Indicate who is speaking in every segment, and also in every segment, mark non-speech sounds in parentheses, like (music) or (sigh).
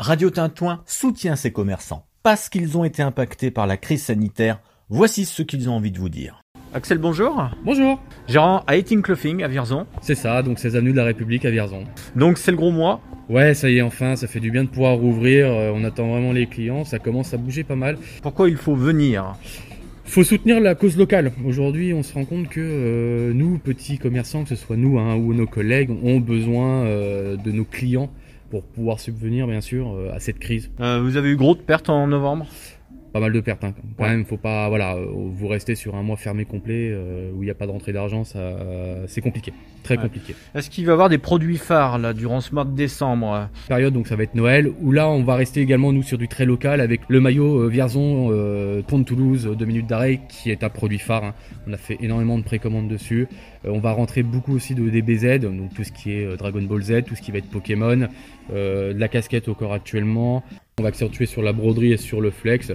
Speaker 1: Radio Tintouin soutient ses commerçants parce qu'ils ont été impactés par la crise sanitaire. Voici ce qu'ils ont envie de vous dire. Axel, bonjour.
Speaker 2: Bonjour.
Speaker 1: Gérant à Eating Clothing à Vierzon.
Speaker 2: C'est ça, donc c'est avenue de la République à Vierzon.
Speaker 1: Donc c'est le gros mois.
Speaker 2: Ouais, ça y est, enfin, ça fait du bien de pouvoir rouvrir. Euh, on attend vraiment les clients, ça commence à bouger pas mal.
Speaker 1: Pourquoi il faut venir?
Speaker 2: Faut soutenir la cause locale. Aujourd'hui, on se rend compte que euh, nous, petits commerçants, que ce soit nous hein, ou nos collègues, ont besoin euh, de nos clients pour pouvoir subvenir, bien sûr, euh, à cette crise.
Speaker 1: vous avez eu gros de pertes en novembre?
Speaker 2: Pas mal de pertes. Hein. Quand même, faut pas, voilà, euh, vous restez sur un mois fermé complet euh, où il n'y a pas de rentrée d'argent, ça, c'est compliqué, très compliqué.
Speaker 1: Est-ce qu'il va y avoir des produits phares là durant ce mois de décembre
Speaker 2: Période donc ça va être Noël où là on va rester également nous sur du très local avec le maillot euh, Vierzon euh, Pont de Toulouse 2 minutes d'arrêt qui est un produit phare. Hein. On a fait énormément de précommandes dessus. on va rentrer beaucoup aussi de DBZ, donc tout ce qui est Dragon Ball Z, tout ce qui va être Pokémon, de la casquette au corps actuellement. On va accentuer sur la broderie et sur le flex,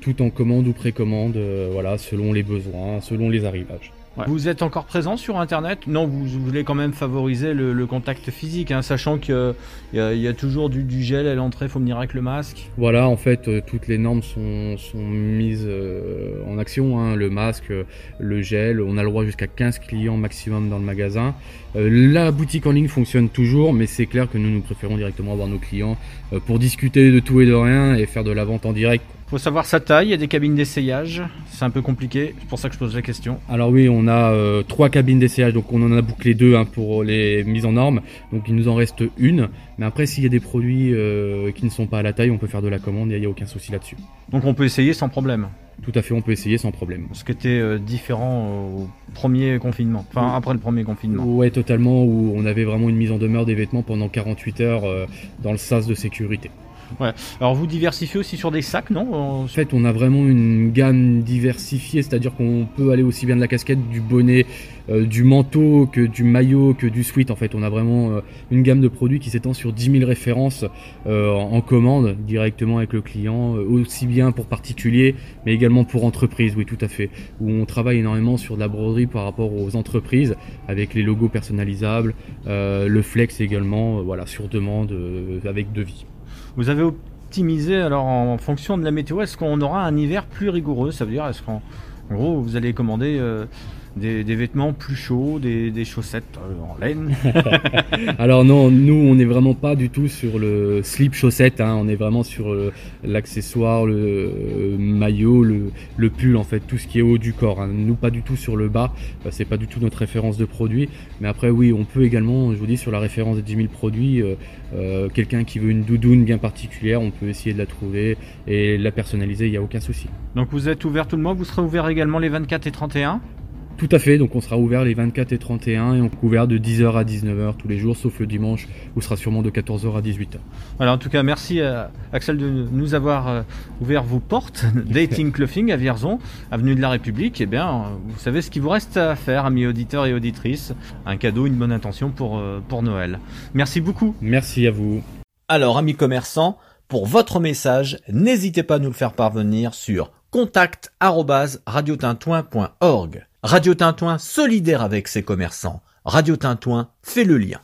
Speaker 2: tout en commande ou précommande, euh, voilà, selon les besoins, selon les arrivages.
Speaker 1: Vous êtes encore présent sur Internet? Non, vous voulez quand même favoriser le, contact physique, hein, sachant qu'il y, y, a toujours du, gel à l'entrée, il faut venir avec le masque.
Speaker 2: Voilà, en fait, euh, toutes les normes sont, mises euh, en action. Hein, le masque, le gel, on a le droit jusqu'à 15 clients maximum dans le magasin. Euh, la boutique en ligne fonctionne toujours, mais c'est clair que nous, nous préférons directement avoir nos clients pour discuter de tout et de rien et faire de la vente en direct
Speaker 1: faut savoir sa taille, il y a des cabines d'essayage, c'est un peu compliqué, c'est pour ça que je pose la question.
Speaker 2: Alors oui, on a euh, trois cabines d'essayage, donc on en a bouclé deux hein, pour les mises en norme, donc il nous en reste une. Mais après, s'il y a des produits euh, qui ne sont pas à la taille, on peut faire de la commande, il n'y a, aucun souci là-dessus.
Speaker 1: Donc on peut essayer sans problème
Speaker 2: Tout à fait, on peut essayer sans problème.
Speaker 1: Ce qui était euh, différent au premier confinement, enfin après le premier confinement.
Speaker 2: Ouais, totalement, où on avait vraiment une mise en demeure des vêtements pendant 48 heures dans le sas de sécurité.
Speaker 1: Ouais. Alors vous diversifiez aussi sur des sacs, non
Speaker 2: En fait, on a vraiment une gamme diversifiée, c'est-à-dire qu'on peut aller aussi bien de la casquette, du bonnet, euh, du manteau, que du maillot, que du sweat. En fait, on a vraiment euh, une gamme de produits qui s'étend sur 10 000 références euh, en commande directement avec le client, aussi bien pour particuliers, mais également pour entreprises, oui, tout à fait. Où on travaille énormément sur de la broderie par rapport aux entreprises, avec les logos personnalisables, le flex également, voilà, sur demande, avec devis.
Speaker 1: Vous avez optimisé alors en fonction de la météo, est-ce qu'on aura un hiver plus rigoureux? Ça veut dire est-ce qu'en gros vous allez commander des, vêtements plus chauds, des, chaussettes euh, en laine. (laughs)
Speaker 2: Alors non, nous on n'est vraiment pas du tout sur le slip chaussette, hein. on est vraiment sur euh, l'accessoire, le euh, maillot, le, pull en fait, tout ce qui est haut du corps. Hein. Nous pas du tout sur le bas, c'est pas du tout notre référence de produit. Mais après oui, on peut également, je vous dis sur la référence des 10 000 produits, quelqu'un qui veut une doudoune bien particulière, on peut essayer de la trouver et la personnaliser, il n'y a aucun souci.
Speaker 1: Donc vous êtes ouvert tout le mois, vous serez ouvert également les 24 et 31
Speaker 2: tout à fait, donc on sera ouvert les 24 et 31 et on est ouvert de 10h à 19h tous les jours, sauf le dimanche où sera sûrement de 14h à 18h.
Speaker 1: Voilà, en tout cas, merci à euh, Axel de nous avoir euh, ouvert vos portes. (laughs) Dating Clothing à Vierzon, avenue de la République. Eh bien, vous savez ce qu'il vous reste à faire, amis auditeurs et auditrices. Un cadeau, une bonne intention pour, euh, pour Noël. Merci beaucoup.
Speaker 2: Merci à vous.
Speaker 1: Alors, amis commerçants, pour votre message, n'hésitez pas à nous le faire parvenir sur contact@radiotintouin.org. Radio Tintouin solidaire avec ses commerçants. Radio Tintouin fait le lien.